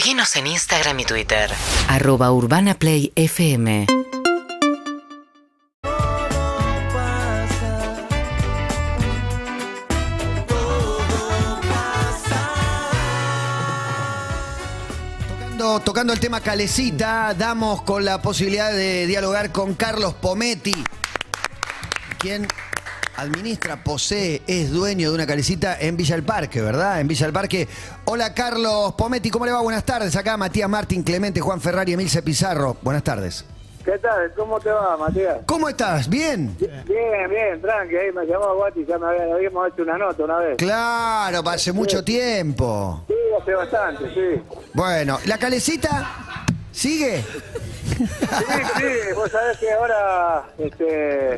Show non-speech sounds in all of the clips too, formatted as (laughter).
Seguinos en Instagram y Twitter. arroba urbanaplayfm Tocando, tocando el tema Calecita, damos con la posibilidad de dialogar con Carlos Pometti, quien administra, posee, es dueño de una calecita en Villa del Parque, ¿verdad? En Villa del Parque. Hola Carlos Pometti, ¿cómo le va? Buenas tardes. Acá Matías Martín, Clemente, Juan Ferrari, Emilce Pizarro. Buenas tardes. ¿Qué tal? ¿Cómo te va, Matías? ¿Cómo estás? ¿Bien? Bien, bien, tranqui. Ahí me llamó Guati, ya me había- habíamos hecho una nota una vez. Claro, hace mucho tiempo. Sí, hace bastante, sí. Bueno, ¿la calecita sigue? Sí, sí, vos sabés que ahora este,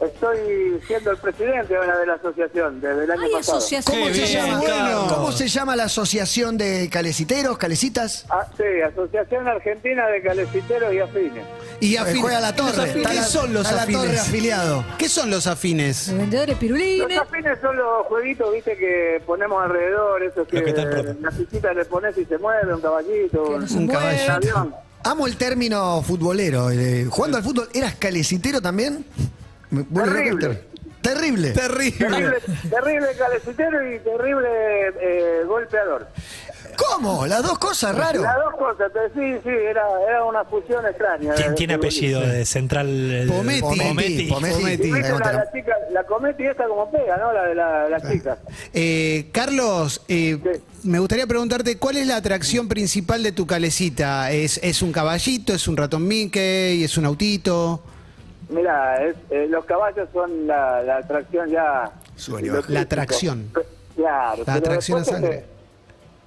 estoy siendo el presidente ahora de la asociación desde el año Hay pasado. asociación. ¿Cómo, Qué se bien, llama. ¿Cómo se llama la asociación de caleciteros, calecitas? Ah, sí, Asociación Argentina de Caleciteros y Afines. Y Eh, afines. Juega a la torre. Los afines. ¿Qué la- son los está la afines? torre afiliado. ¿Qué son los afines? Vendedores Los pirulines. afines son los jueguitos, viste, que ponemos alrededor, esos que Los que están rotos. en la fichita le pones y se mueve, un caballito, un, Un mueven. un avión. Amo el término futbolero. eh, jugando al fútbol, ¿eras calecitero también? Terrible. Terrible. Terrible. Terrible, terrible calecitero y terrible eh, golpeador. ¿Cómo? Las dos cosas, raro. Las dos cosas, pero sí, sí, era, era una fusión extraña. ¿Quién tiene eh, apellido de central? eh, Pometti. Pometti. Pometti. La, chica, la Cometti esta como pega, ¿no? La de la, la chica. Eh, Carlos, eh, Sí. me gustaría preguntarte, ¿cuál es la atracción principal de tu calecita? ¿Es, es un caballito, es un ratón Mickey, es un autito? Mira, es, eh, los caballos son la, la atracción ya... Bajan. La atracción. Claro. La atracción a sangre.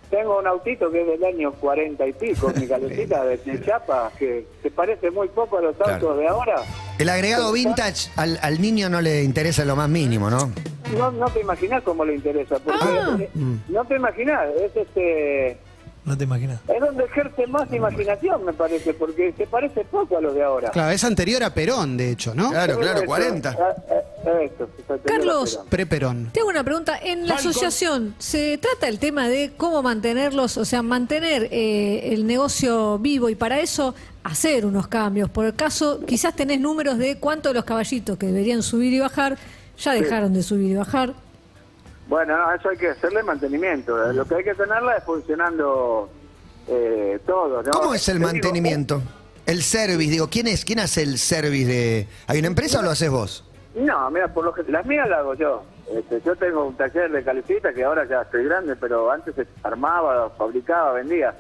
Tengo un autito que es del año 40 y pico, mi (laughs) calecita de, de chapa, que se parece muy poco a los autos Claro. de ahora. El agregado vintage al, al niño no le interesa lo más mínimo, ¿no? No, no te imaginas cómo le interesa, porque Ah. no te imaginas, es este... No te imaginas. Es donde ejerce más imaginación, me parece, porque se parece poco a los de ahora. Claro, es anterior a Perón, de hecho, ¿no? Claro, claro, Eso, 40. ah, eso, eso, Carlos. Pre-Perón. Tengo una pregunta. En la asociación, ¿se trata el tema de cómo mantenerlos, o sea, mantener eh, el negocio vivo y para eso hacer unos cambios? Por el caso, quizás tenés números de cuántos de los caballitos que deberían subir y bajar ya dejaron de subir y bajar. Bueno, no, eso hay que hacerle mantenimiento. Lo que hay que tenerla es funcionando eh, todo. ¿no? ¿Cómo es el mantenimiento? El service, digo, ¿quién es? ¿Quién hace el service de.? ¿Hay una empresa o lo haces vos? No, mira, por lo que las mías las hago yo. Este, yo tengo un taller de calecita que ahora ya estoy grande, pero antes se armaba, fabricaba, vendía.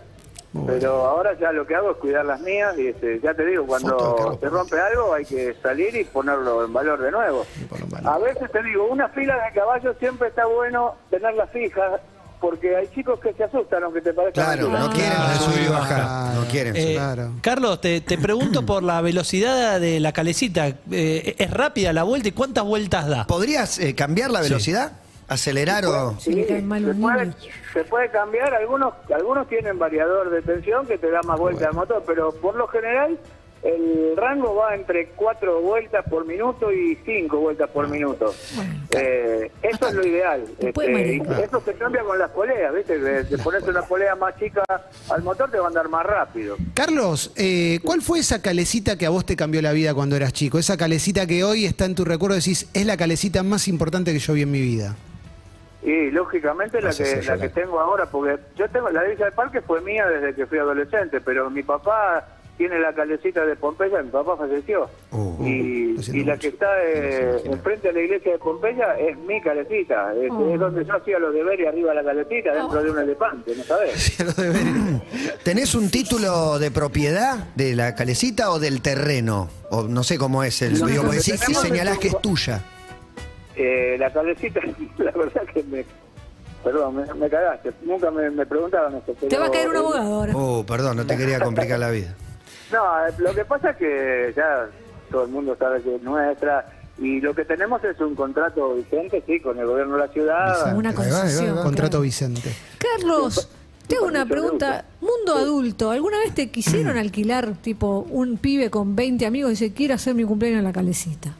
Pero ahora ya lo que hago es cuidar las mías y este, ya te digo, cuando se rompe algo hay que salir y ponerlo en valor de nuevo. valor. A veces te digo, una fila de caballos siempre está bueno tenerla fija porque hay chicos que se asustan aunque te parezca Claro, no quieren Claro. subir y bajar. No quieren. Eh, Claro. Carlos, te, te pregunto por la velocidad de la calecita. Eh, ¿Es rápida la vuelta y cuántas vueltas da? ¿Podrías eh, cambiar la velocidad? ¿Acelerar o.? Mal se, puede, niños. se puede cambiar, algunos algunos tienen variador de tensión que te da más vueltas al motor, pero por lo general el rango va entre 4 vueltas por minuto y 5 vueltas por minuto. Eh, eso es lo ideal. Este, eso se cambia con las poleas, ¿viste? De, de ponerse una polea más chica al motor te va a andar más rápido. Carlos, eh, ¿cuál fue esa calecita que a vos te cambió la vida cuando eras chico? Esa calecita que hoy está en tu recuerdo, decís, es la calecita más importante que yo vi en mi vida. Y lógicamente la que, si la que tengo ahora, porque yo tengo la Villa del Parque fue mía desde que fui adolescente, pero mi papá tiene la calecita de Pompeya, mi papá falleció. Uh, y, lo siento y la mucho. que está eh, enfrente de la iglesia de Pompeya es mi calecita, es, Oh. es donde yo hacía los deberes arriba de la calecita, dentro de un elefante, ¿no sabes? (laughs) ¿Tenés un título de propiedad de la calecita o del terreno? O no sé cómo es el. No, digo, porque es señalás que es tuya. Eh, la calecita, (laughs) la verdad que me... Perdón, me, me cagaste, nunca me, me preguntaron eso. Te va a caer un abogado ahora. Oh, perdón, no te quería complicar la vida. (laughs) No, eh, lo que pasa es que ya todo el mundo sabe que es nuestra y lo que tenemos es un contrato vigente, sí, con el gobierno de la ciudad. Una concesión. va. Contrato claro. Vicente. Carlos, tengo una Permiso de pregunta. Mundo adulto, ¿alguna vez te quisieron (clears throat) alquilar, tipo, un pibe con 20 amigos y dice, quiero hacer mi cumpleaños en la calecita?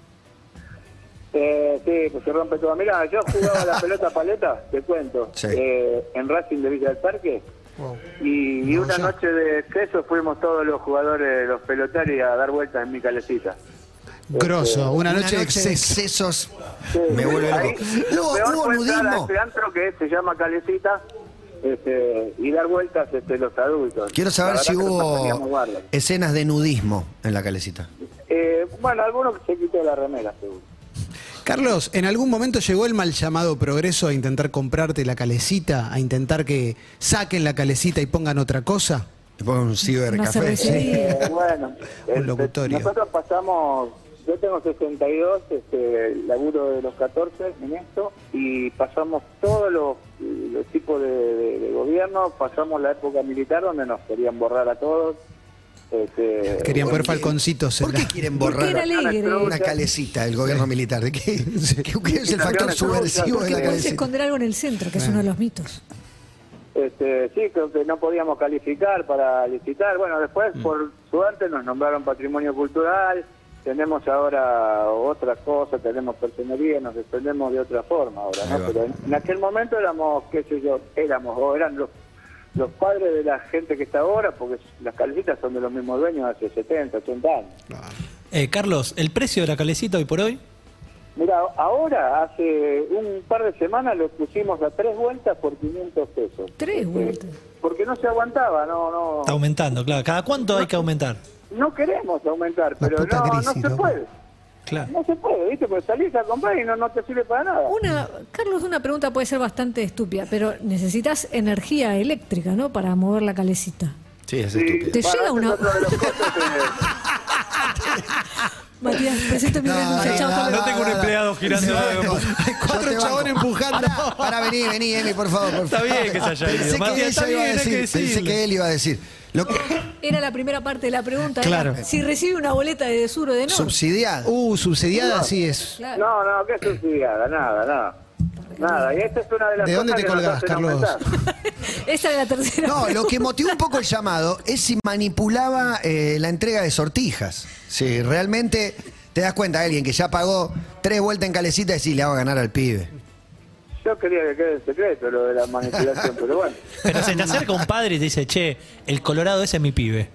Eh, sí, pues se rompe todo. Mira, yo jugaba la pelota paleta, te cuento, Sí. eh, en Racing de Villa del Parque. Wow. Y, y No, una noche de exceso fuimos todos los jugadores, los pelotarios, a dar vueltas en mi calecita. Grosso, una Una noche de noche de exceso. excesos. Sí, Me vuelve loco. Lo Hubo, nudismo. este antro que se llama Calecita este, y dar vueltas este, los adultos. Quiero saber si hubo escenas de nudismo en la calecita. Eh, bueno, algunos que se quitó la remera, seguro. Carlos, ¿en algún momento llegó el mal llamado progreso a intentar comprarte la calecita, a intentar que saquen la calecita y pongan otra cosa? Le pongo un cibercafé. cervecería. Eh, bueno, (laughs) este, locutorio. nosotros pasamos, yo tengo 62, este, laburo de los 14 en esto, y pasamos todos los, los tipos de, de- de gobierno, pasamos la época militar donde nos querían borrar a todos. Este, Querían poner falconcitos ¿Por qué quieren borrar una calecita del gobierno militar? ¿De qué? (laughs) ¿Qué es el factor subversivo de la calecita? esconder algo en el centro, que es uno de los mitos. Este, sí, creo que no podíamos calificar para licitar. Bueno, después, por suerte, nos nombraron patrimonio cultural. Tenemos ahora otra cosa, tenemos personería, nos defendemos de otra forma ahora, ¿no? Pero en, en aquel momento éramos, qué sé yo, éramos, o eran los, los padres de la gente que está ahora, porque las calecitas son de los mismos dueños hace 70, 80 años. Eh, Carlos, ¿el precio de la calecita hoy por hoy? Mira, ahora, hace un par de semanas lo pusimos a tres vueltas por 500 pesos. Tres Este, vueltas. Porque no se aguantaba, no, no. Está aumentando, claro. ¿Cada cuánto hay que aumentar? No queremos aumentar, La pero no, no se loco. puede. Claro. No se puede, ¿viste? Porque salís a comprar y no, no te sirve para nada. Una, Carlos, una pregunta puede ser bastante estúpida, pero necesitas energía eléctrica, ¿no? Para mover la calecita. Sí, es Sí, estúpido. Te llega una- (laughs) Matías, presento mi No, renuncia. no, no, tengo un empleado girando. Hay (laughs) cuatro chabones empujando. Pará, pará, vení, vení, Emi, por favor. por Está bien que se haya Pensé ido. que Matías, está ella iba a que decir. Pensé que él iba a decir. Lo que, Era la primera parte de la pregunta. Claro. Era si recibe una boleta de sur o de norte. subsidiado. Uh, subsidiada, sí es. Claro. No, no, que subsidiada, nada, nada. Nada, y esta es una de las ¿De dónde cosas te colgás, Carlos? (laughs) Esa es la tercera. No, lo que motivó un poco el llamado es si manipulaba eh, la entrega de sortijas. Si realmente te das cuenta de alguien que ya pagó tres vueltas en calecita y si le hago ganar al pibe. Yo quería que quede en secreto lo de la manipulación, pero bueno, (laughs) Pero se te acerca un padre y te dice, che, el colorado ese es mi pibe.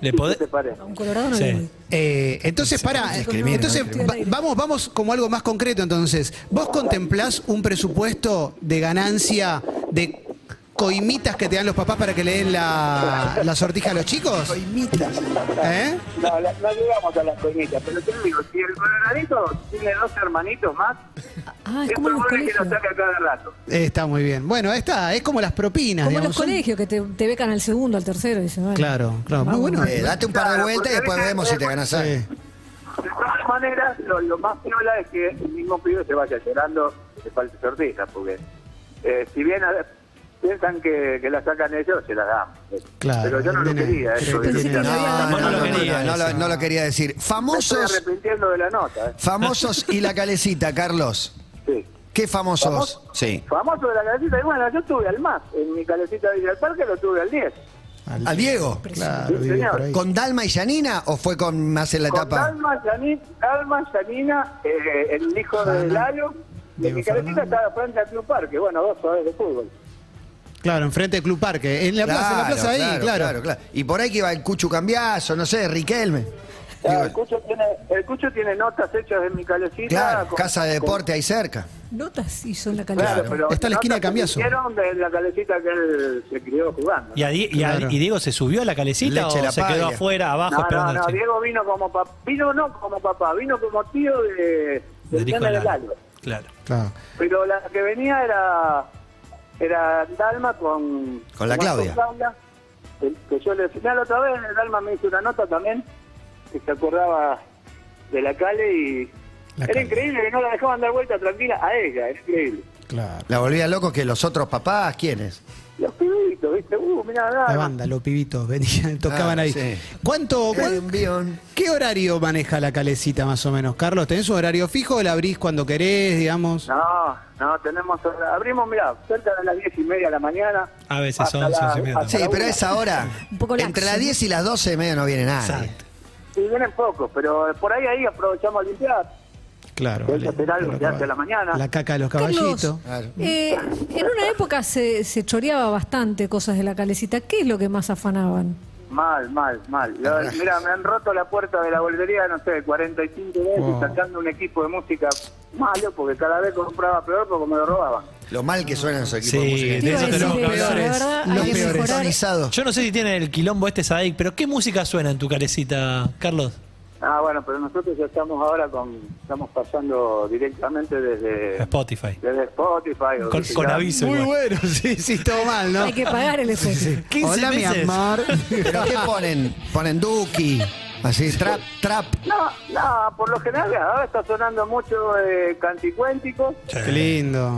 ¿Le ¿qué podés? un colorado no Sí. Eh, entonces, para, discrimina, entonces va- vamos, vamos como algo más concreto. Entonces, ¿vos contemplás un presupuesto de ganancia de coimitas que te dan los papás para que le den la, la sortija a los chicos? ¿Eh? No, la- no llegamos a las coñitas, pero te digo, si el coloradito tiene dos hermanitos más, Ah, es probable que lo saque a cada rato. Está muy bien. Bueno, está, es como las propinas. Como digamos, los son- colegios, que te, te becan al segundo, al tercero. Y bueno, Claro, claro, muy bueno. Eh, date un par de Claro, vueltas y después vemos si te ganas algo. Sí. De todas maneras, lo, lo más piola es que el mismo pibe se vaya llorando que falte sortija, porque eh, si bien a- piensan que, que la sacan ellos, se la dan. Claro, Pero yo no lo quería, eso. No, no, Vos no, no lo no, querías, no lo- eso. no lo quería decir. Me estoy Famosos, arrepintiendo de la nota. ¿eh? famosos y la calecita, Carlos. Sí. ¿Qué famosos? ¿Famoso? Sí. Famoso de la calecita. Y bueno, yo tuve al más. En mi calecita de Villa del Parque lo tuve al 10. ¿Al Diego? Claro, Sí, señor. ¿Con Dalma y Yanina o fue con más en la Con etapa? Dalma, Yanin- Dalma, Yanina, eh, el hijo de Lalo. Y Diego mi calecita estaba frente al Club Parque. Bueno, dos jugadores de fútbol. Claro, enfrente del Club Parque. En la plaza, en la plaza ahí, claro. claro. Y por ahí que iba el Cuchu Cambiazo, no sé, Riquelme. Claro, el, Cucho tiene, el Cucho tiene notas hechas en mi calecita. Claro, con- casa de deporte ahí cerca. Notas hizo en la Claro, calidad. pero Está en la esquina de Cambiaso. de la calecita que él se crió jugando. ¿Y, a y a- Claro. y Diego se subió a la calecita Leche o la se quedó afuera, abajo, No, no, esperando no, chico? Diego vino como papá, vino no como papá, vino como tío de, de de. Lalo. Claro. Claro. Pero la que venía era era Dalma con Con la con Claudia. que, que yo le la otra vez, Dalma me hizo una nota también que se acordaba de la Cale y La era Cale. increíble que no la dejaban dar vuelta tranquila a ella, era increíble. Claro. La volvía loco que los otros papás, ¿quiénes? Los pibitos, ¿viste? Uh, mirá, La Dalma. banda, los pibitos, (laughs) venían, tocaban Ah, ahí. sí. ¿Cuánto, cuál-. ¿Qué horario maneja la calecita más o menos? Carlos, ¿tenés un horario fijo o la abrís cuando querés, digamos? No, no, tenemos, abrimos, mirá, cerca de las diez y media de la mañana. A veces hasta 11, la- 11 y media Sí, la pero a esa hora, (laughs) Un poco entre las ¿no? 10 y las 12 medio no viene nadie. Exacto. Sí, vienen pocos, pero por ahí ahí aprovechamos a limpiar. Claro. Hay que hacer algo que hace a la mañana. La caca de los Carlos, caballitos. Claro. eh, en una época se, se choreaba bastante cosas de la calecita. ¿Qué es lo que más afanaban? Mal, mal, mal. La- mira, me han roto la puerta de la boldería, no sé, 45 veces Wow. sacando un equipo de música malo porque cada vez compraba peor porque me lo robaban. Lo mal que suenan esos equipos Sí, de eso tenemos que hablar. verdad, Los hay que peores. mejorar. Yo no sé si tiene el quilombo este Sadik, pero ¿qué música suena en tu calecita, Carlos? Ah, bueno, pero nosotros ya estamos ahora con, estamos pasando directamente desde, Spotify. desde Spotify. o Con, desde con ya- aviso. Muy igual. bueno, (laughs) sí, sí, todo mal, ¿no? Hay que pagar el esfuerzo. 15 Hola, mi meses. amor. (laughs) ¿Pero qué ponen? Ponen Duki, así, trap, trap. No, no, por lo general ahora está sonando mucho eh, canticuéntico. Qué lindo.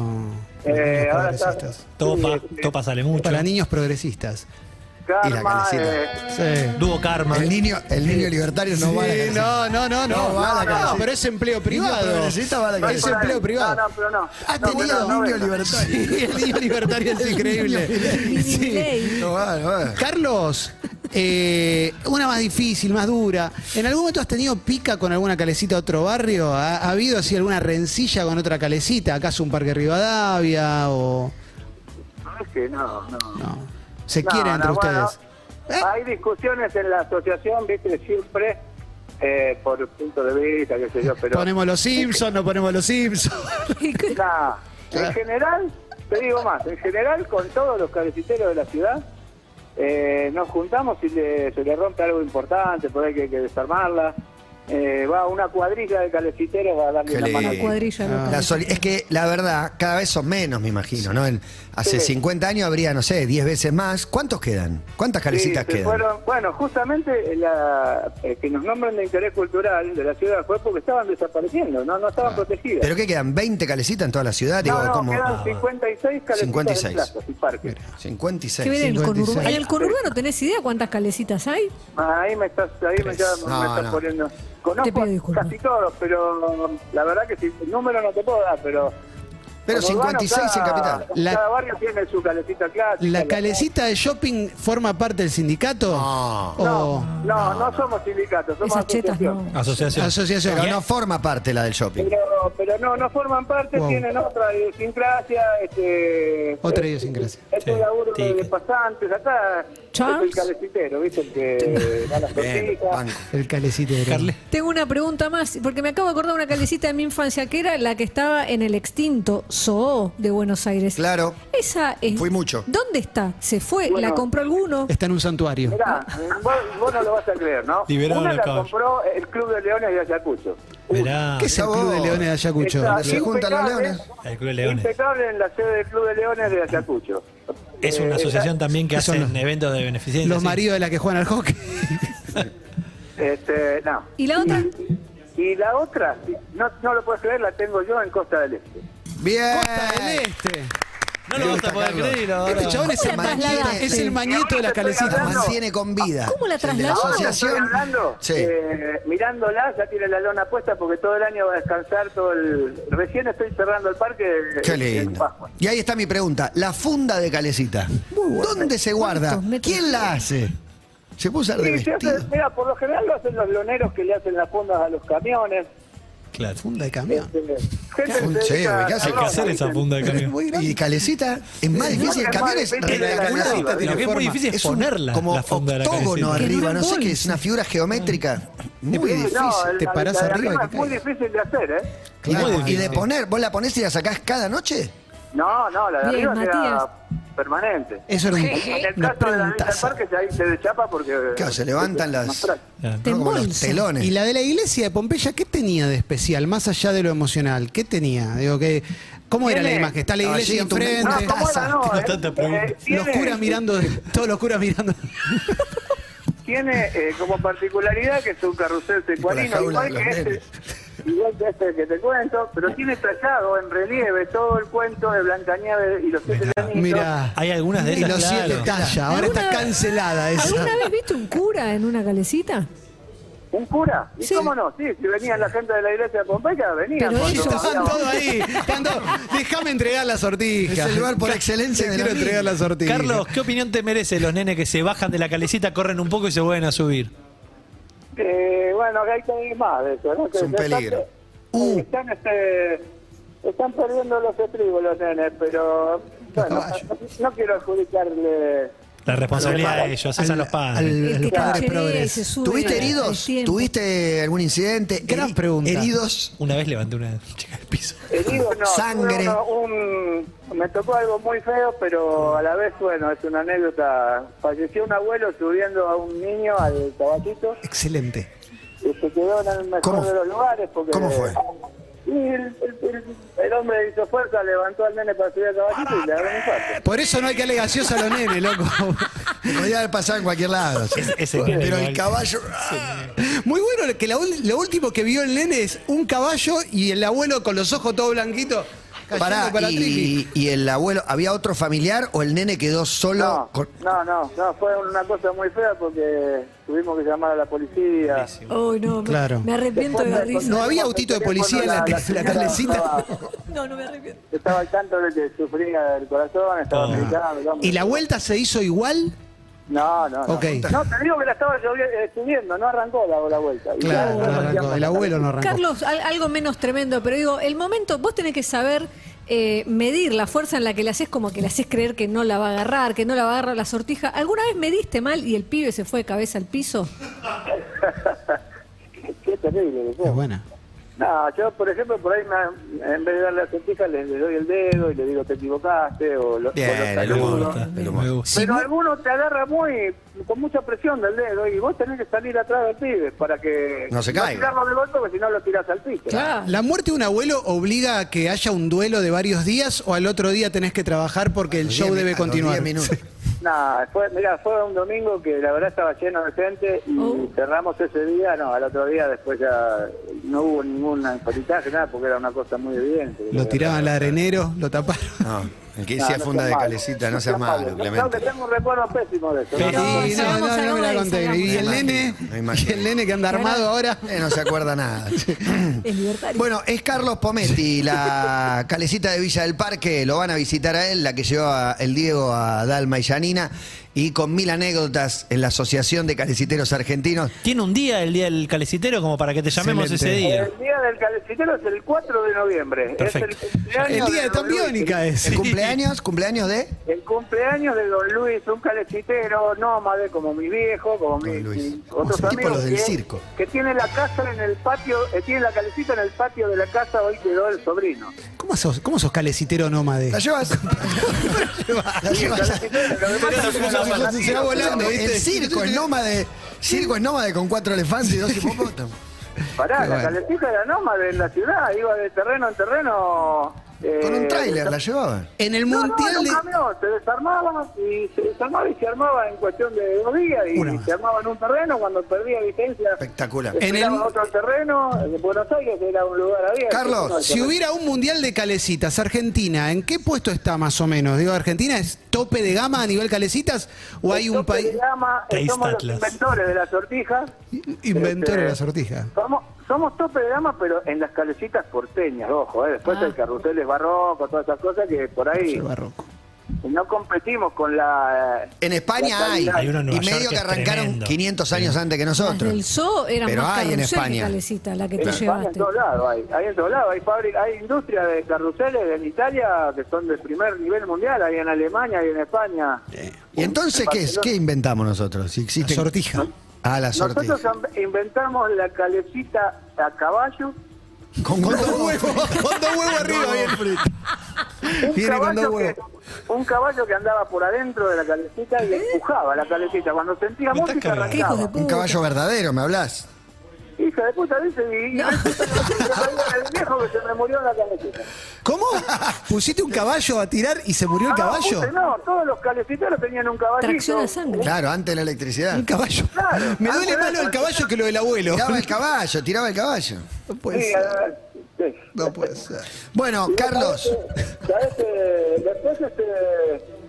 Eh, ahora está, Progresistas. Topa, sí, sí, Topa sale mucho. Para niños progresistas. Y la Karma, calecita. eh, Sí. Dúo Karma. El niño, el niño libertario no va a la Sí, calecita. no, no, no, no. No va a la No, pero es empleo privado. va a la Es empleo privado. No, no, pero no. Ha No, tenido bueno, no niño libertario. Sí, el niño libertario es (laughs) increíble. Sí. No va, no va. Carlos, eh, una más difícil, más dura. ¿En algún momento has tenido pica con alguna calecita de otro barrio? ¿Ha, ha habido así alguna rencilla con otra calecita? ¿Acaso un parque Rivadavia o No, es que no, no. no? ¿Se No, quieren entre bueno, ustedes? ¿Eh? Hay discusiones en la asociación, viste, siempre eh, por punto de vista, qué sé yo, (laughs) pero... ¿Ponemos los Simpsons no ponemos los Simpsons? (laughs) Nah, en general, te digo más, en general con todos los cabeciteros de la ciudad eh, nos juntamos y le- se le rompe algo importante, por ahí que hay que desarmarla. Eh, va una cuadrilla de caleciteros va a darle Qué una mano. Cuadrilla local. La soli- es que la verdad, cada vez son menos, me imagino, ¿no? En- hace Sí. 50 años habría, no sé, 10 veces más. ¿Cuántos quedan? ¿Cuántas Sí, calecitas se quedan? fueron- bueno, justamente la, eh, que nos nombran de interés cultural de la ciudad fue porque estaban desapareciendo, no, no estaban protegidas. ¿Pero qué quedan? ¿20 calecitas en toda la ciudad? Digo, no, no, ¿cómo? quedan 56 calecitas 56. en plazas y parques. ¿Qué ven 56. en el 56. conurbano? ¿En el conurbano tenés idea cuántas calecitas hay? Ah, Ahí me estás, ahí me, ya- No, me estás no. poniendo. Conozco casi todos, pero la verdad que si el número no te puedo dar, pero. Pero como urbano, 56 en cada- capital. La- cada barrio tiene su calecita clásica. ¿La calecita de shopping forma parte del sindicato? No. ¿O No, no, no somos sindicatos, somos Esas chetas asociación. no. Asociación. asociación? Pero no forma parte la del shopping. Pero, pero no, no forman parte, Wow. tienen otra idiosincrasia. Este, Otra eh, idiosincrasia. Es Sí, laburo de, tica. de pasantes. Acá Charles. es el calecitero, ¿viste? El que da las Bien, tortillas. banco. El calecitero. Carle. Tengo una pregunta más, porque me acabo de acordar de una calecita de mi infancia, que era la que estaba en el extinto Zoo de Buenos Aires. Claro. Esa es, Fui mucho. ¿Dónde está? ¿Se fue? Bueno. ¿La compró alguno? Está en un santuario. Mirá, vos, vos no lo vas a creer, ¿no? Liberado Una la caballo. compró el Club de Leones de Ayacucho. Verá. ¿Qué es el Mirá Club de. Leones de Ayacucho? Está se juntan los leones. El Club de Leones. Impecable en la sede del Club de Leones de Ayacucho. Es una Eh, asociación también que ¿Qué son hacen los- eventos de beneficencia. Los sí. maridos de la que juegan al hockey. Este, no. ¿Y la otra? Y la otra, no, no lo puedes creer, la tengo yo en Costa del Este. Bien. Costa del Este. No lo vas a poder Carlos. creer ahora. Este chabón es ¿Cómo el, la trasladaste? es el mañeto de la Estoy calecita. La hablando. mantiene con vida. ¿Cómo la El de trasladó? la Ahora estoy asociación. hablando, Sí. eh, mirándola, ya tiene la lona puesta porque todo el año va a descansar todo el... Recién estoy cerrando el parque Qué lindo. Pascua. Y ahí está mi pregunta. La funda de calecita. ¿Dónde se guarda? ¿Cuántos metros? ¿Quién la hace? ¿Se puede usar de Sí, se hace- vestido? mira, por lo general lo hacen los loneros que le hacen las fundas a los camiones. Claro. Funda de camión. Hay que hacer esa funda de camión. Y calecita es más difícil. El camión es rectangular. Lo que es muy difícil es, ponerla como octógono arriba, no sé qué, es una figura geométrica muy difícil. Te parás arriba es muy difícil de hacer, ¿eh? Y de poner, vos la ponés y la sacás cada noche. No, no, la de Bien, arriba queda permanente. Eso era un- En el caso de la del. Parque, ahí se deschapa porque... Claro, se levantan las. Claro. ¿no? Como los embolsa. telones. Y la de la iglesia de Pompeya, ¿qué tenía de especial? Más allá de lo emocional, ¿qué tenía? Digo que, ¿Cómo era la imagen? Está la iglesia enfrente, No. No, Tengo eh, (laughs) tanta pregunta. eh, los curas mirando, (laughs) todos los curas mirando. Tiene eh, como particularidad que es un carrusel jaula igual de que, este. (laughs) igual que este que te cuento, pero tiene tallado en relieve todo el cuento de Blancanieves y los siete enanitos. Mira. Hay algunas de Y esas, los claro. siete talla, ahora está ¿Alguna- cancelada esa. ¿Alguna vez viste un cura en una calecita? ¿Un cura? ¿Y Sí. cómo no? Sí, si venían la gente de la iglesia de Pompeya, venían. Pero cuando ellos- Estaban todos ahí. todos, Déjame entregar la sortija. Es el lugar por excelencia de quiero entregar la sortija. Carlos, ¿qué opinión te merece los nenes que se bajan de la calecita, corren un poco y se vuelven a subir? Eh, bueno, hay que ir más de eso, ¿no? Que Es un peligro. Uh. Están, este, están perdiendo los estribos los nenes, pero bueno, no quiero adjudicarle... La responsabilidad de ellos, esa Al- los padres. los padres cancherea y progres. ¿Tuviste heridos? ¿Tuviste algún incidente? Gran Heri- pregunta. ¿Heridos? Una vez levanté una chica del piso. Heridos no, Sangre. uno- un- me tocó algo muy feo, pero a la vez, bueno, es una anécdota. Falleció un abuelo subiendo a un niño al caballito Excelente. y se quedó en el mejor ¿Cómo de los lugares. Porque, ¿Cómo fue? Y el, el- el- hombre hizo fuerza, levantó al nene para subir al caballito y le daba un infarto. Por eso no hay que darle gaseosa a los nenes, loco. Podría haber pasado en cualquier lado. ese Pero el caballo. Muy bueno que la ul- lo último que vio el nene es un caballo y el abuelo con los ojos todo blanquitos. Pará, para y, y el abuelo, ¿había otro familiar o el nene quedó solo? No, con- no, no, no, fue una cosa muy fea porque tuvimos que llamar a la policía. Uy, no, me- Claro. me arrepiento de la risa. No había autito de policía en la, la (laughs) No, no me arrepiento. Estaba al tanto de que sufría del corazón, estaba Oh. medicado. el hombre. ¿Y la vuelta se hizo igual? No, no, no. Ok. No, te digo que la estaba llovi- eh, subiendo, no arrancó la, la vuelta. Claro, no arrancó. El abuelo no arrancó. Carlos, al- algo menos tremendo, pero digo, el momento, vos tenés que saber eh, medir la fuerza en la que le haces como que le haces creer que no la va a agarrar, que no la va a agarrar la sortija. ¿Alguna vez mediste mal y el pibe se fue de cabeza al piso? (laughs) Qué terrible. Es buena. No, yo, por ejemplo, por ahí, me- en vez de darle la sortija, le, le doy el dedo y le digo, te equivocaste, o lo, Bien, o lo el saludo. humor. el humor. Me gusta. Pero alguno te agarra muy con mucha presión del dedo y vos tenés que salir atrás del pibe para que No se caiga. tirarlo de golpe porque si no lo tirás al piso. Claro. ¿La muerte de un abuelo obliga a que haya un duelo de varios días o al otro día tenés que trabajar porque el show diez debe continuar? diez minutos. Nada, fue, mirá, fue un domingo que la verdad estaba lleno de gente y Oh. cerramos ese día, no, al otro día después ya no hubo ningún politaje, nada, porque era una cosa muy evidente. Lo tiraban al arenero, lo taparon. No, el que No, decía no funda de malo, calecita, no seas malo, Clemente. que tengo un recuerdo pésimo de eso. Sí, No, no, no, no me la conté. Y el nene, y el nene que anda armado ahora. Eh, no se acuerda nada. (laughs) Es libertario. Bueno, es Carlos Pometti, la calecita de Villa del Parque. Lo van a visitar a él, la que llevó a- el Diego a Dalma y Yanina. Y con mil anécdotas en la Asociación de Caleciteros Argentinos. ¿Tiene un día el día del calecitero como para que te llamemos Excelente. ese día? El día del calecitero es el 4 de noviembre. Perfecto. Es el cumpleaños El día de Don Luis. Tambiónica es. ¿El cumpleaños? ¿Cumpleaños de? El cumpleaños de Don Luis, un calecitero nómade como mi viejo, como mi, Don Luis. mi Como otros ese tipo amigos los del que, circo. que tiene la casa en el patio, eh, tiene la calecita en el patio de la casa, hoy quedó el sobrino. ¿Cómo sos, cómo sos calecitero nómade? ¿La llevas? (laughs) La Sí, el llevas. Pasa Se va volando, El ¿viste? circo es nómade. Circo es nómade con cuatro elefantes y dos (laughs) hipopótamos. Pará, Qué la bueno. calecita era nómade en la ciudad, iba de terreno en terreno. eh, Con un tráiler la llevaban. En el No, no, mundial en un de. camión, se desarmaba y se desarmaba y se armaba en cuestión de dos días y Una más. se armaba en un terreno cuando perdía licencia. Espectacular. En En el- otro terreno, en Buenos Aires era un lugar abierto. Carlos, No, Si hubiera un mundial de calecitas, Argentina, ¿en qué puesto está más o menos? Digo, ¿Argentina es tope de gama a nivel calecitas o hay un tope país de gama, eh, somos los inventores de la sortija. inventor de la Este, sortija? Somos, somos tope de gama, pero en las calecitas porteñas, ojo, eh. después Ah. hay carruseles barrocos, todas esas cosas que por ahí El barroco. No competimos con la... eh, En España la hay. calidad. Hay uno en Y medio York que arrancaron tremendo. 500 años antes que Las nosotros. del zoo eran Pero más hay en España. calecita, la que En te España, en llevaste. todos lados hay, hay en todos lados, hay fábrica, hay industria de carruseles en Italia que son de primer nivel mundial, hay en Alemania, hay en España. ¿Y entonces qué, es? ¿Qué inventamos nosotros? Si La existe... sortija. Ah, la sortija. Nosotros am- inventamos la calecita a caballo, Con Con dos huevos, con dos huevos arriba bien. un Viene con dos caballo, que, huevos. un caballo que andaba por adentro de la calecita y empujaba la calecita. Cuando sentía música cagando. ¿Qué hijos de arrancaba. Un caballo verdadero, ¿me hablas? Hija de puta, dice, y, No. el viejo que se me murió en la. ¿Cómo? ¿Pusiste un caballo a tirar y se murió el No, caballo? puse, no, todos los caleciteros tenían un caballito. Tracción a sangre. Claro, antes de la electricidad. Un caballo. Claro. Me duele más lo del caballo que lo del abuelo. Tiraba el caballo, tiraba el caballo. No puede ser. sí. No puede ser. Bueno, Carlos. ¿Sabes que después este,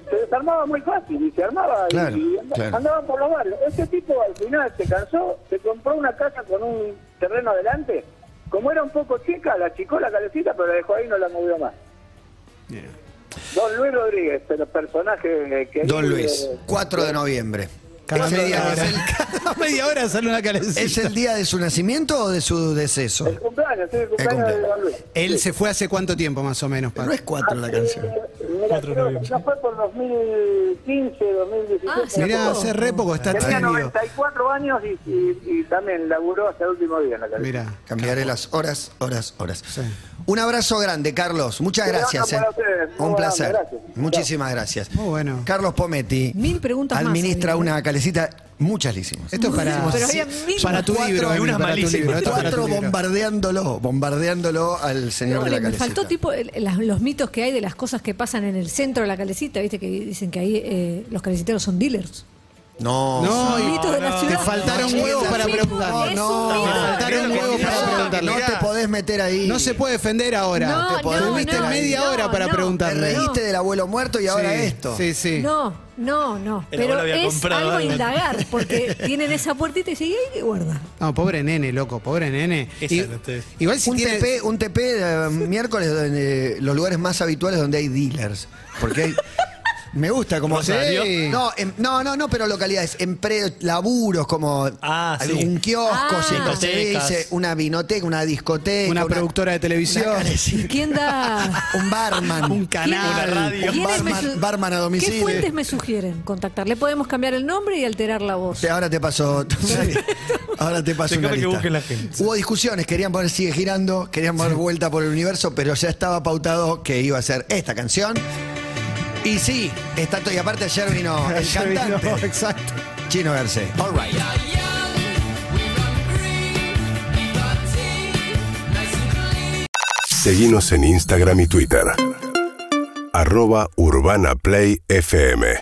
se desarmaba muy fácil y se armaba y- Claro, y, and- claro. andaban por los barrios? Este tipo al final se cansó, se compró una casa con un terreno adelante. Como era un poco chica, la achicó la calecita, pero la dejó ahí y no la movió más. Don Luis Rodríguez, pero personaje que... Don Luis, 4 de noviembre. Cada media hora. es el- Cada media hora sale una calecita. ¿Es el día de su nacimiento o de su deceso? El cumpleaños, sí, el cumpleaños de cumpleaños. Don Luis. Él se fue hace cuánto tiempo más o menos. Pero Pa- no es cuatro la canción. Eh, Mira, creo que no fue por 2015, 2016. Ah. Mirá, hace re poco está Tenía tímido. 94 años y, y, y también laburó hasta el último día en la calle. Mirá. Cambiaré las horas, horas, horas. Sí. Un abrazo grande, Carlos. Muchas gracias. eh. Un placer. gracias. Muchísimas gracias. Muy bueno. Carlos Pometti Mil preguntas más, administra amigo. una calecita, muchas le hicimos. Esto es para, Pero había mil- para tu Cuatro libro, y Emi, una para tu malísima. libro. Esto es para Cuatro libro. bombardeándolo, bombardeándolo al señor de Ole, la me calecita. faltó tipo el- las- los mitos que hay de las cosas que pasan en el centro de la calecita, viste que dicen que ahí eh, los caleciteros son dealers. No, No, y- mito de la no, ciudad. te faltaron No, huevos para un preguntar. Es no, un mito. te faltaron huevos para no te podés meter ahí. No se puede defender ahora. No, Te podés- no, Tuviste no, media no, hora para no. Te preguntarle. reíste del abuelo muerto y ahora Sí, esto. Sí, sí. No, no, no. El Pero abuelo había es comprado algo a algo. indagar, porque (laughs) tienen esa puertita y dicen, ¿y ahí qué guarda? No, pobre nene, loco, pobre nene. Esa Y- no te- igual si un, tiene... TP, un TP eh, miércoles donde los lugares más habituales donde hay dealers. Porque hay. Me gusta como. Rosario. Sí. No, em- no, no, no, pero localidades, empre- laburos como Ah, sí. un kiosco, Ah. siempre se ve, Discotecas. dice, una vinoteca, una discoteca, Una productora de televisión. una ¿Quién da? un barman, Un canal. Una radio. un ¿Quiénes me barman, su- barman a ¿Qué domicilio. fuentes me sugieren contactar? Le podemos cambiar el nombre y alterar la voz. Te- Ahora te paso. (laughs) Ahora te paso una Déjame que lista. busque la gente. Hubo discusiones, querían poner sigue girando, querían poner vuelta por el universo, pero ya estaba pautado que iba a ser esta canción. Y sí, está todo. Y aparte ayer vino (laughs) el Ayer vino, cantante Exacto. Chino Garcés. All right. Seguimos en Instagram y Twitter. Arroba Urbana Play FM.